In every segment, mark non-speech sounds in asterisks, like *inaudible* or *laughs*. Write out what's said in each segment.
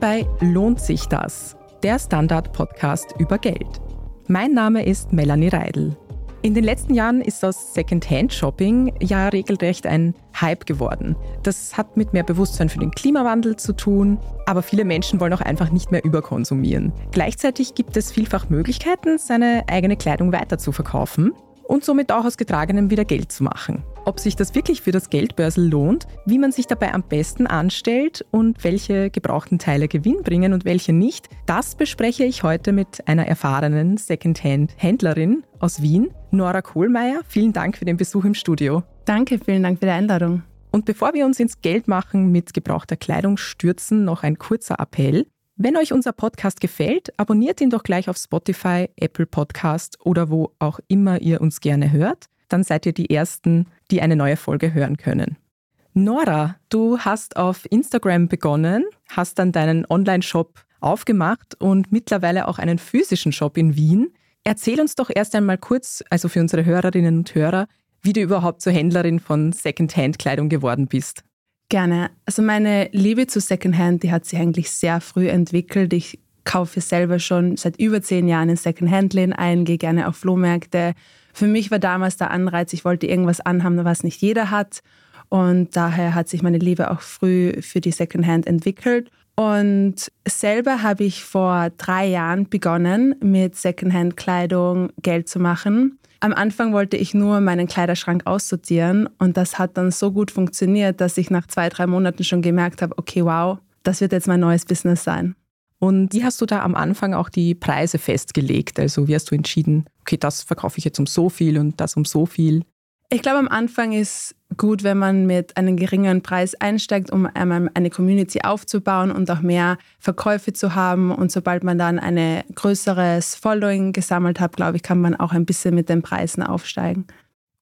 Willkommen bei Lohnt sich das? Der Standard-Podcast über Geld. Mein Name ist Melanie Reidel. In den letzten Jahren ist das Second-Hand-Shopping ja regelrecht ein Hype geworden. Das hat mit mehr Bewusstsein für den Klimawandel zu tun, aber viele Menschen wollen auch einfach nicht mehr überkonsumieren. Gleichzeitig gibt es vielfach Möglichkeiten, seine eigene Kleidung weiter zu verkaufen und somit auch aus Getragenem wieder Geld zu machen. Ob sich das wirklich für das Geldbörsel lohnt, wie man sich dabei am besten anstellt und welche gebrauchten Teile Gewinn bringen und welche nicht, das bespreche ich heute mit einer erfahrenen Secondhand-Händlerin aus Wien, Nora Kohlmeier. Vielen Dank für den Besuch im Studio. Danke, vielen Dank für die Einladung. Und bevor wir uns ins Geldmachen mit gebrauchter Kleidung stürzen, noch ein kurzer Appell. Wenn euch unser Podcast gefällt, abonniert ihn doch gleich auf Spotify, Apple Podcast oder wo auch immer ihr uns gerne hört. Dann seid ihr die Ersten, die eine neue Folge hören können. Nora, du hast auf Instagram begonnen, hast dann deinen Online-Shop aufgemacht und mittlerweile auch einen physischen Shop in Wien. Erzähl uns doch erst einmal kurz, also für unsere Hörerinnen und Hörer, wie du überhaupt zur Händlerin von Secondhand-Kleidung geworden bist. Gerne. Also meine Liebe zu Secondhand, die hat sich eigentlich sehr früh entwickelt. Ich kaufe selber schon seit über zehn Jahren in Secondhand-Läden ein, gehe gerne auf Flohmärkte. Für mich war damals der Anreiz, ich wollte irgendwas anhaben, was nicht jeder hat. Und daher hat sich meine Liebe auch früh für die Secondhand entwickelt. Und selber habe ich vor drei Jahren begonnen, mit Secondhand-Kleidung Geld zu machen. Am Anfang wollte ich nur meinen Kleiderschrank aussortieren und das hat dann so gut funktioniert, dass ich nach zwei, drei Monaten schon gemerkt habe, okay, wow, das wird jetzt mein neues Business sein. Und wie hast du da am Anfang auch die Preise festgelegt? Also wie hast du entschieden, okay, das verkaufe ich jetzt um so viel und das um so viel? Ich glaube, am Anfang ist gut, wenn man mit einem geringeren Preis einsteigt, um eine Community aufzubauen und auch mehr Verkäufe zu haben. Und sobald man dann ein größeres Following gesammelt hat, glaube ich, kann man auch ein bisschen mit den Preisen aufsteigen.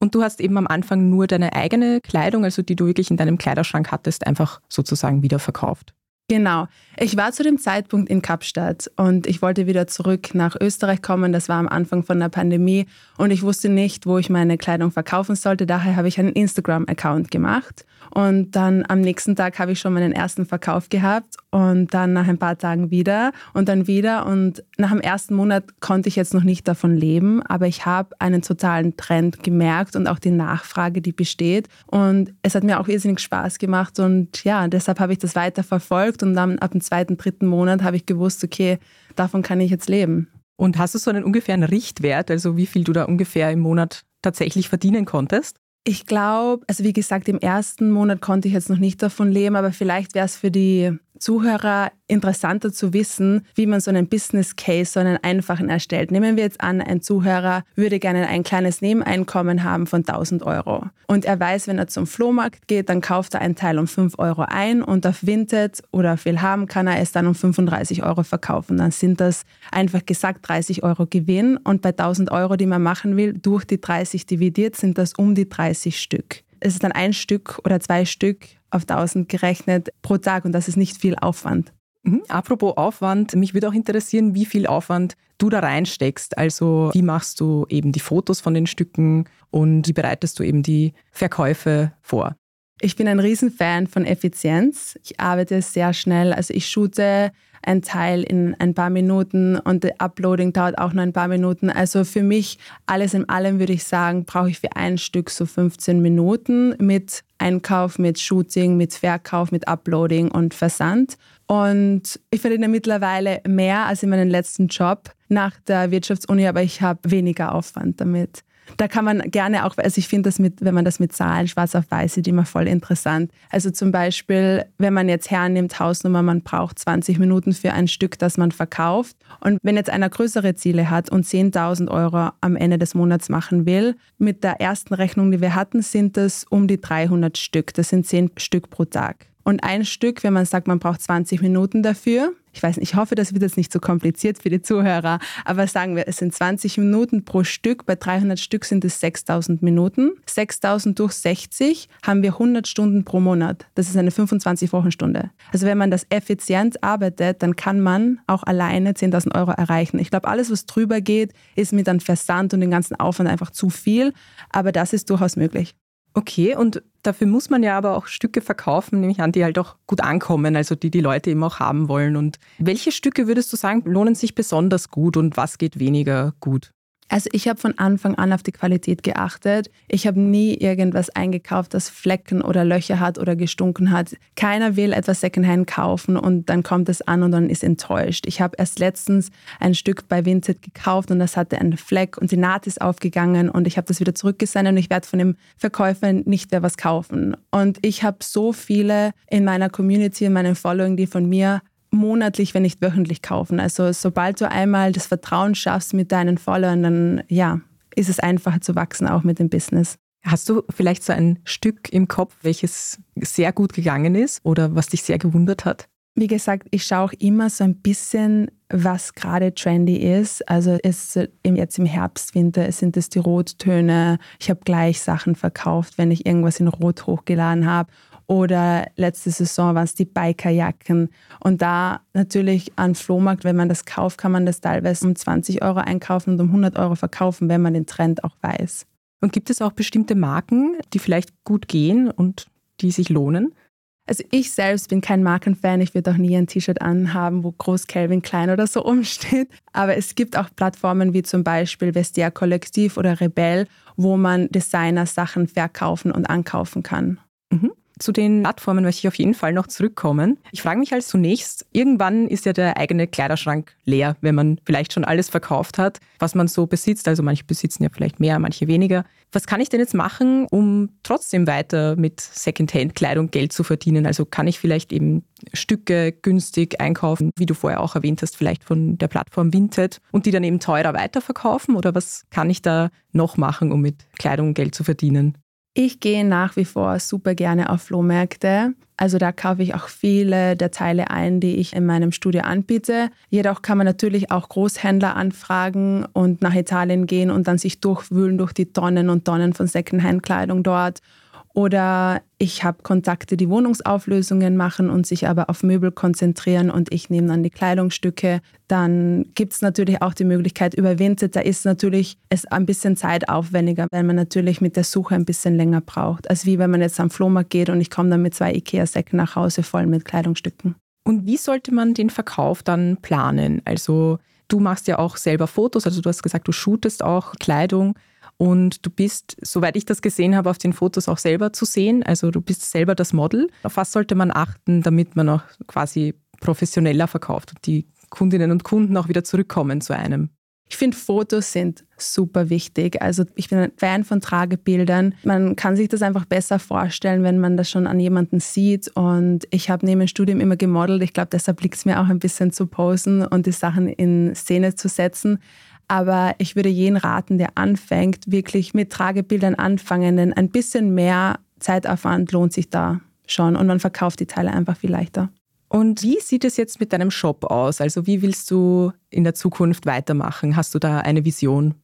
Und du hast eben am Anfang nur deine eigene Kleidung, also die du wirklich in deinem Kleiderschrank hattest, einfach sozusagen wieder verkauft. Genau. Ich war zu dem Zeitpunkt in Kapstadt und ich wollte wieder zurück nach Österreich kommen. Das war am Anfang von der Pandemie und ich wusste nicht, wo ich meine Kleidung verkaufen sollte. Daher habe ich einen Instagram-Account gemacht und dann am nächsten Tag habe ich schon meinen ersten Verkauf gehabt und dann nach ein paar Tagen wieder und dann wieder. Und nach dem ersten Monat konnte ich jetzt noch nicht davon leben, aber ich habe einen totalen Trend gemerkt und auch die Nachfrage, die besteht. Und es hat mir auch irrsinnig Spaß gemacht und ja, deshalb habe ich das weiter verfolgt und dann ab dem zweiten, dritten Monat habe ich gewusst, okay, davon kann ich jetzt leben. Und hast du so einen ungefähren Richtwert, also wie viel du da ungefähr im Monat tatsächlich verdienen konntest? Ich glaube, also wie gesagt, im ersten Monat konnte ich jetzt noch nicht davon leben, aber vielleicht wäre es für die Zuhörer interessanter zu wissen, wie man so einen Business Case, so einen einfachen erstellt. Nehmen wir jetzt an, ein Zuhörer würde gerne ein kleines Nebeneinkommen haben von 1000 Euro. Und er weiß, wenn er zum Flohmarkt geht, dann kauft er einen Teil um 5 Euro ein und auf Vinted oder auf Willhaben kann er es dann um 35 Euro verkaufen. Dann sind das einfach gesagt 30 Euro Gewinn und bei 1000 Euro, die man machen will, durch die 30 dividiert, sind das um die 30 Stück. Es ist dann ein Stück oder zwei Stück auf 1000 gerechnet pro Tag und das ist nicht viel Aufwand. Mhm. Apropos Aufwand, mich würde auch interessieren, wie viel Aufwand du da reinsteckst. Also wie machst du eben die Fotos von den Stücken und wie bereitest du eben die Verkäufe vor? Ich bin ein Riesenfan von Effizienz. Ich arbeite sehr schnell. Also ich shoote ein Teil in ein paar Minuten und das Uploading dauert auch nur ein paar Minuten. Also für mich, alles in allem würde ich sagen, brauche ich für ein Stück so 15 Minuten mit Einkauf, mit Shooting, mit Verkauf, mit Uploading und Versand. Und ich verdiene mittlerweile mehr als in meinem letzten Job nach der Wirtschaftsuni, aber ich habe weniger Aufwand damit. Da kann man gerne auch, also ich finde das mit, wenn man das mit Zahlen schwarz auf weiß sieht, immer voll interessant. Also zum Beispiel, wenn man jetzt hernimmt, Hausnummer, man braucht 20 Minuten für ein Stück, das man verkauft. Und wenn jetzt einer größere Ziele hat und 10.000 Euro am Ende des Monats machen will, mit der ersten Rechnung, die wir hatten, sind das um die 300 Stück. Das sind 10 Stück pro Tag. Und ein Stück, wenn man sagt, man braucht 20 Minuten dafür, ich weiß nicht, ich hoffe, das wird jetzt nicht so kompliziert für die Zuhörer, aber sagen wir, es sind 20 Minuten pro Stück, bei 300 Stück sind es 6000 Minuten. 6000 durch 60 haben wir 100 Stunden pro Monat. Das ist eine 25-Wochenstunde. Also wenn man das effizient arbeitet, dann kann man auch alleine 10.000 Euro erreichen. Ich glaube, alles, was drüber geht, ist mit einem Versand und dem ganzen Aufwand einfach zu viel, aber das ist durchaus möglich. Okay, und dafür muss man ja aber auch Stücke verkaufen, nämlich an, die halt auch gut ankommen, also die die Leute eben auch haben wollen. Und welche Stücke würdest du sagen, lohnen sich besonders gut und was geht weniger gut? Also ich habe von Anfang an auf die Qualität geachtet. Ich habe nie irgendwas eingekauft, das Flecken oder Löcher hat oder gestunken hat. Keiner will etwas Secondhand kaufen und dann kommt es an und dann ist enttäuscht. Ich habe erst letztens ein Stück bei Vinted gekauft und das hatte einen Fleck und die Naht ist aufgegangen und ich habe das wieder zurückgesendet und ich werde von dem Verkäufer nicht mehr was kaufen. Und ich habe so viele in meiner Community, in meinen Following, die von mir monatlich, wenn nicht wöchentlich kaufen. Also sobald du einmal das Vertrauen schaffst mit deinen Followern, dann ja, ist es einfacher zu wachsen, auch mit dem Business. Hast du vielleicht so ein Stück im Kopf, welches sehr gut gegangen ist oder was dich sehr gewundert hat? Wie gesagt, ich schaue auch immer so ein bisschen, was gerade trendy ist. Also ist jetzt im Herbst, Winter sind es die Rottöne. Ich habe gleich Sachen verkauft, wenn ich irgendwas in Rot hochgeladen habe. Oder letzte Saison waren es die Bikerjacken. Und da natürlich an Flohmarkt, wenn man das kauft, kann man das teilweise um 20 Euro einkaufen und um 100 Euro verkaufen, wenn man den Trend auch weiß. Und gibt es auch bestimmte Marken, die vielleicht gut gehen und die sich lohnen? Also ich selbst bin kein Markenfan. Ich würde auch nie ein T-Shirt anhaben, wo groß Calvin Klein oder so *laughs* umsteht. Aber es gibt auch Plattformen wie zum Beispiel Vestia Kollektiv oder Rebell, wo man Designer-Sachen verkaufen und ankaufen kann. Mhm. Zu den Plattformen möchte ich auf jeden Fall noch zurückkommen. Ich frage mich als zunächst, irgendwann ist ja der eigene Kleiderschrank leer, wenn man vielleicht schon alles verkauft hat, was man so besitzt. Also manche besitzen ja vielleicht mehr, manche weniger. Was kann ich denn jetzt machen, um trotzdem weiter mit Secondhand-Kleidung Geld zu verdienen? Also kann ich vielleicht eben Stücke günstig einkaufen, wie du vorher auch erwähnt hast, vielleicht von der Plattform Vinted und die dann eben teurer weiterverkaufen? Oder was kann ich da noch machen, um mit Kleidung Geld zu verdienen? Ich gehe nach wie vor super gerne auf Flohmärkte. Also da kaufe ich auch viele der Teile ein, die ich in meinem Studio anbiete. Jedoch kann man natürlich auch Großhändler anfragen und nach Italien gehen und dann sich durchwühlen durch die Tonnen und Tonnen von Secondhand-Kleidung dort oder ich habe Kontakte, die Wohnungsauflösungen machen und sich aber auf Möbel konzentrieren und ich nehme dann die Kleidungsstücke. Dann gibt es natürlich auch die Möglichkeit über. Da ist natürlich es ein bisschen zeitaufwendiger, weil man natürlich mit der Suche ein bisschen länger braucht. Als wie wenn man jetzt am Flohmarkt geht und ich komme dann mit zwei Ikea-Säcken nach Hause voll mit Kleidungsstücken. Und wie sollte man den Verkauf dann planen? Also du machst ja auch selber Fotos, also du hast gesagt, du shootest auch Kleidung. Und du bist, soweit ich das gesehen habe, auf den Fotos auch selber zu sehen. Also du bist selber das Model. Auf was sollte man achten, damit man auch quasi professioneller verkauft und die Kundinnen und Kunden auch wieder zurückkommen zu einem? Ich finde, Fotos sind super wichtig. Also ich bin ein Fan von Tragebildern. Man kann sich das einfach besser vorstellen, wenn man das schon an jemanden sieht. Und ich habe neben dem Studium immer gemodelt. Ich glaube, deshalb liegt es mir auch ein bisschen zu posen und die Sachen in Szene zu setzen. Aber ich würde jeden raten, der anfängt, wirklich mit Tragebildern anfangen, denn ein bisschen mehr Zeitaufwand lohnt sich da schon und man verkauft die Teile einfach viel leichter. Und wie sieht es jetzt mit deinem Shop aus? Also wie willst du in der Zukunft weitermachen? Hast du da eine Vision?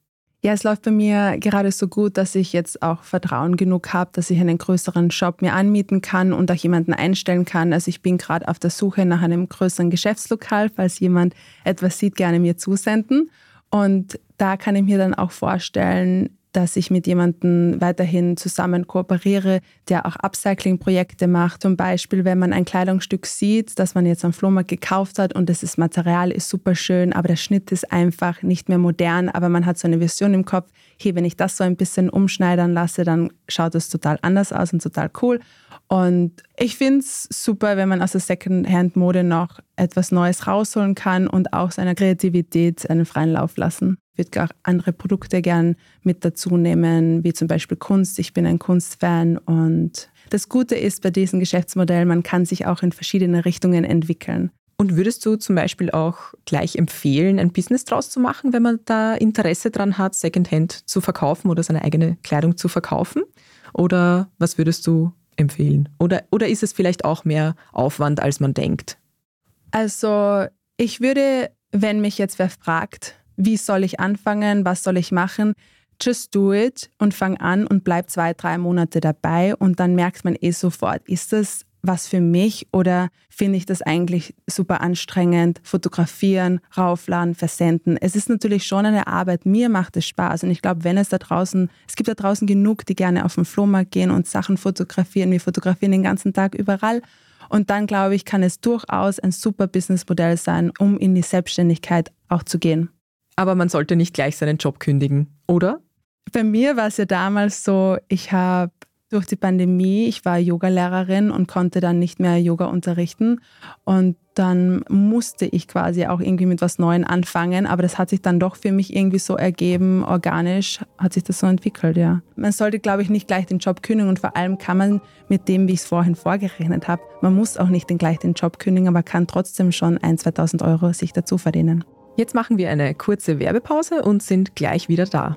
Ja, es läuft bei mir gerade so gut, dass ich jetzt auch Vertrauen genug habe, dass ich einen größeren Shop mir anmieten kann und auch jemanden einstellen kann. Also ich bin gerade auf der Suche nach einem größeren Geschäftslokal, falls jemand etwas sieht, gerne mir zusenden. Und da kann ich mir dann auch vorstellen, dass ich mit jemandem weiterhin zusammen kooperiere, der auch Upcycling-Projekte macht. Zum Beispiel, wenn man ein Kleidungsstück sieht, das man jetzt am Flohmarkt gekauft hat und das Material ist super schön, aber der Schnitt ist einfach nicht mehr modern, aber man hat so eine Vision im Kopf, hey, wenn ich das so ein bisschen umschneidern lasse, dann schaut es total anders aus und total cool. Und ich finde es super, wenn man aus der Secondhand-Mode noch etwas Neues rausholen kann und auch seiner Kreativität einen freien Lauf lassen. Ich würde auch andere Produkte gern mit dazu nehmen, wie zum Beispiel Kunst. Ich bin ein Kunstfan und das Gute ist bei diesem Geschäftsmodell, man kann sich auch in verschiedene Richtungen entwickeln. Und würdest du zum Beispiel auch gleich empfehlen, ein Business draus zu machen, wenn man da Interesse dran hat, Secondhand zu verkaufen oder seine eigene Kleidung zu verkaufen? Oder was würdest du empfehlen? Oder, oder ist es vielleicht auch mehr Aufwand, als man denkt? Also ich würde, wenn mich jetzt wer fragt, wie soll ich anfangen, was soll ich machen, just do it und fang an und bleib zwei, drei Monate dabei und dann merkt man eh sofort, ist das was für mich oder finde ich das eigentlich super anstrengend? Fotografieren, raufladen, versenden. Es ist natürlich schon eine Arbeit. Mir macht es Spaß und ich glaube, wenn es da draußen, es gibt da draußen genug, die gerne auf den Flohmarkt gehen und Sachen fotografieren. Wir fotografieren den ganzen Tag überall. Und dann glaube ich, kann es durchaus ein super Businessmodell sein, um in die Selbstständigkeit auch zu gehen. Aber man sollte nicht gleich seinen Job kündigen, oder? Bei mir war es ja damals so, ich habe durch die Pandemie, ich war Yogalehrerin und konnte dann nicht mehr Yoga unterrichten. Und dann musste ich quasi auch irgendwie mit was Neuem anfangen. Aber das hat sich dann doch für mich irgendwie so ergeben, organisch hat sich das so entwickelt, ja. Man sollte, glaube ich, nicht gleich den Job kündigen und vor allem kann man mit dem, wie ich es vorhin vorgerechnet habe, man muss auch nicht gleich den Job kündigen, aber kann trotzdem schon 1.000, 2.000 Euro sich dazu verdienen. Jetzt machen wir eine kurze Werbepause und sind gleich wieder da.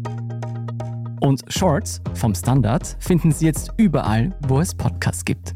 Und Shorts vom Standard finden Sie jetzt überall, wo es Podcasts gibt.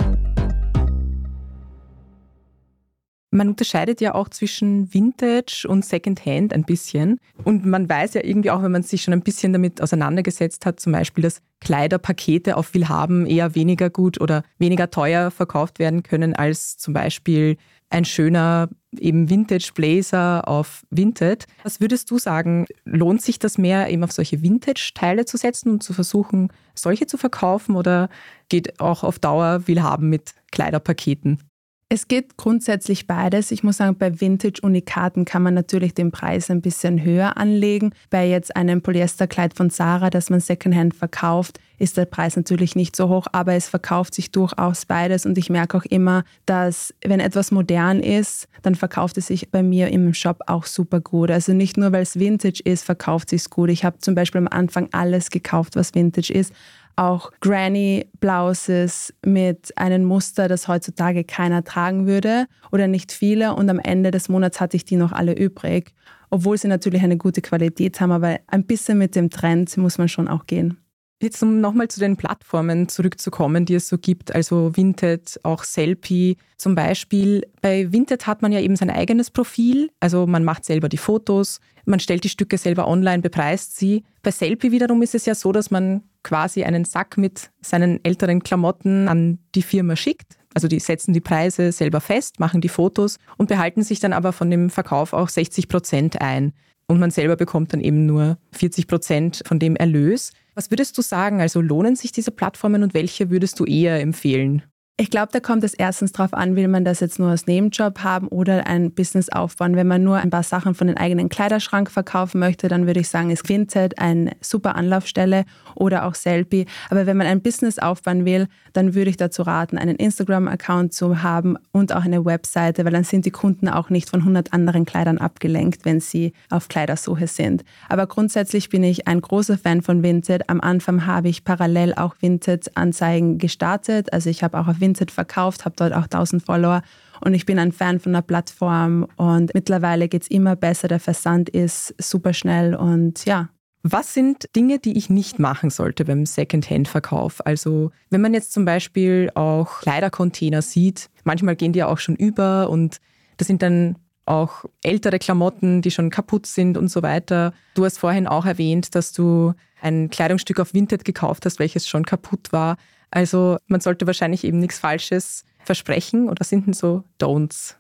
Man unterscheidet ja auch zwischen Vintage und Secondhand ein bisschen. Und man weiß ja irgendwie auch, wenn man sich schon ein bisschen damit auseinandergesetzt hat, zum Beispiel, dass Kleiderpakete auf Willhaben eher weniger gut oder weniger teuer verkauft werden können als zum Beispiel ein schöner eben Vintage Blazer auf Vinted. Was würdest du sagen, lohnt sich das mehr, eben auf solche Vintage-Teile zu setzen und zu versuchen, solche zu verkaufen oder geht auch auf Dauer Willhaben mit Kleiderpaketen? Es geht grundsätzlich beides. Ich muss sagen, bei Vintage-Unikaten kann man natürlich den Preis ein bisschen höher anlegen. Bei jetzt einem Polyesterkleid von Sarah, das man Secondhand verkauft, ist der Preis natürlich nicht so hoch, aber es verkauft sich durchaus beides. Und ich merke auch immer, dass wenn etwas modern ist, dann verkauft es sich bei mir im Shop auch super gut. Also nicht nur, weil es Vintage ist, verkauft sich gut. Ich habe zum Beispiel am Anfang alles gekauft, was Vintage ist auch Granny-Blouses mit einem Muster, das heutzutage keiner tragen würde oder nicht viele. Und am Ende des Monats hatte ich die noch alle übrig, obwohl sie natürlich eine gute Qualität haben. Aber ein bisschen mit dem Trend muss man schon auch gehen. Jetzt um nochmal zu den Plattformen zurückzukommen, die es so gibt, also Vinted, auch Selfie zum Beispiel. Bei Vinted hat man ja eben sein eigenes Profil, also man macht selber die Fotos, man stellt die Stücke selber online, bepreist sie. Bei Selfie wiederum ist es ja so, dass man quasi einen Sack mit seinen älteren Klamotten an die Firma schickt. Also die setzen die Preise selber fest, machen die Fotos und behalten sich dann aber von dem Verkauf auch 60 Prozent ein. Und man selber bekommt dann eben nur 40 Prozent von dem Erlös. Was würdest du sagen? Also lohnen sich diese Plattformen und welche würdest du eher empfehlen? Ich glaube, da kommt es erstens darauf an, will man das jetzt nur als Nebenjob haben oder ein Business aufbauen. Wenn man nur ein paar Sachen von den eigenen Kleiderschrank verkaufen möchte, dann würde ich sagen, ist Vinted eine super Anlaufstelle oder auch Selfie. Aber wenn man ein Business aufbauen will, dann würde ich dazu raten, einen Instagram-Account zu haben und auch eine Webseite, weil dann sind die Kunden auch nicht von 100 anderen Kleidern abgelenkt, wenn sie auf Kleidersuche sind. Aber grundsätzlich bin ich ein großer Fan von Vinted. Am Anfang habe ich parallel auch Vinted-Anzeigen gestartet. Also ich habe auch auf Vinted verkauft, habe dort auch 1000 Follower und ich bin ein Fan von der Plattform und mittlerweile geht es immer besser. Der Versand ist super schnell und ja. Was sind Dinge, die ich nicht machen sollte beim Secondhand-Verkauf? Also wenn man jetzt zum Beispiel auch Kleidercontainer sieht, manchmal gehen die ja auch schon über und das sind dann auch ältere Klamotten, die schon kaputt sind und so weiter. Du hast vorhin auch erwähnt, dass du ein Kleidungsstück auf Vinted gekauft hast, welches schon kaputt war. Also man sollte wahrscheinlich eben nichts Falsches versprechen oder sind denn so Don'ts?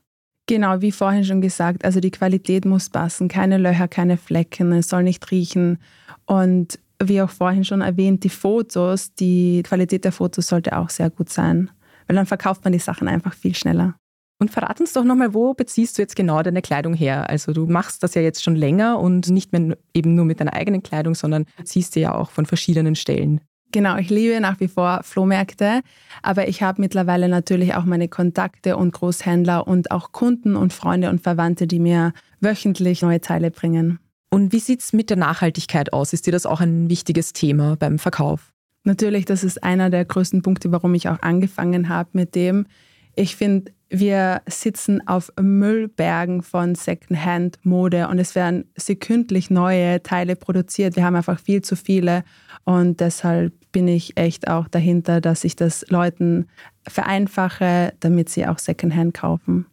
Genau, wie vorhin schon gesagt, also die Qualität muss passen, keine Löcher, keine Flecken, es soll nicht riechen. Und wie auch vorhin schon erwähnt, die Fotos, die Qualität der Fotos sollte auch sehr gut sein, weil dann verkauft man die Sachen einfach viel schneller. Und verrat uns doch nochmal, wo beziehst du jetzt genau deine Kleidung her? Also du machst das ja jetzt schon länger und nicht mehr eben nur mit deiner eigenen Kleidung, sondern ziehst sie ja auch von verschiedenen Stellen. Genau, ich liebe nach wie vor Flohmärkte, aber ich habe mittlerweile natürlich auch meine Kontakte und Großhändler und auch Kunden und Freunde und Verwandte, die mir wöchentlich neue Teile bringen. Und wie sieht es mit der Nachhaltigkeit aus? Ist dir das auch ein wichtiges Thema beim Verkauf? Natürlich, das ist einer der größten Punkte, warum ich auch angefangen habe mit dem. Ich finde, wir sitzen auf Müllbergen von Secondhand-Mode und es werden sekündlich neue Teile produziert. Wir haben einfach viel zu viele und deshalb bin ich echt auch dahinter, dass ich das Leuten vereinfache, damit sie auch Secondhand kaufen.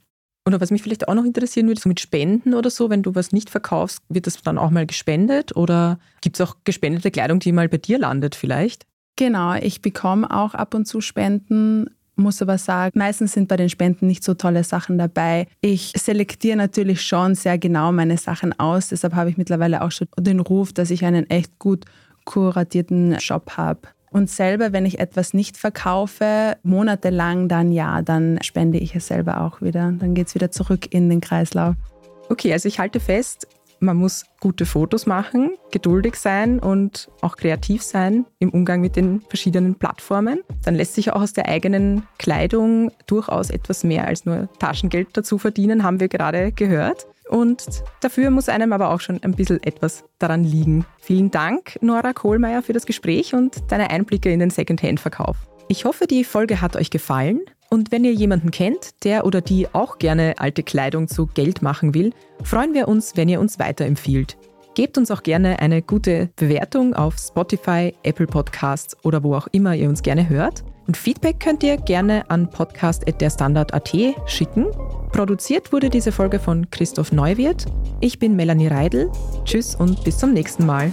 Oder was mich vielleicht auch noch interessieren würde, so mit Spenden oder so, wenn du was nicht verkaufst, wird das dann auch mal gespendet oder gibt es auch gespendete Kleidung, die mal bei dir landet vielleicht? Genau, ich bekomme auch ab und zu Spenden, muss aber sagen, meistens sind bei den Spenden nicht so tolle Sachen dabei. Ich selektiere natürlich schon sehr genau meine Sachen aus, deshalb habe ich mittlerweile auch schon den Ruf, dass ich einen echt gut kuratierten Shop habe. Und selber, wenn ich etwas nicht verkaufe, monatelang, dann ja, dann spende ich es selber auch wieder. Dann geht es wieder zurück in den Kreislauf. Okay, also ich halte fest, man muss gute Fotos machen, geduldig sein und auch kreativ sein im Umgang mit den verschiedenen Plattformen. Dann lässt sich auch aus der eigenen Kleidung durchaus etwas mehr als nur Taschengeld dazu verdienen, haben wir gerade gehört. Und dafür muss einem aber auch schon ein bisschen etwas daran liegen. Vielen Dank, Nora Kohlmeier, für das Gespräch und deine Einblicke in den Secondhand-Verkauf. Ich hoffe, die Folge hat euch gefallen. Und wenn ihr jemanden kennt, der oder die auch gerne alte Kleidung zu Geld machen will, freuen wir uns, wenn ihr uns weiterempfiehlt. Gebt uns auch gerne eine gute Bewertung auf Spotify, Apple Podcasts oder wo auch immer ihr uns gerne hört. Und Feedback könnt ihr gerne an podcast.derstandard.at schicken. Produziert wurde diese Folge von Christoph Neuwirth. Ich bin Melanie Reidel. Tschüss und bis zum nächsten Mal.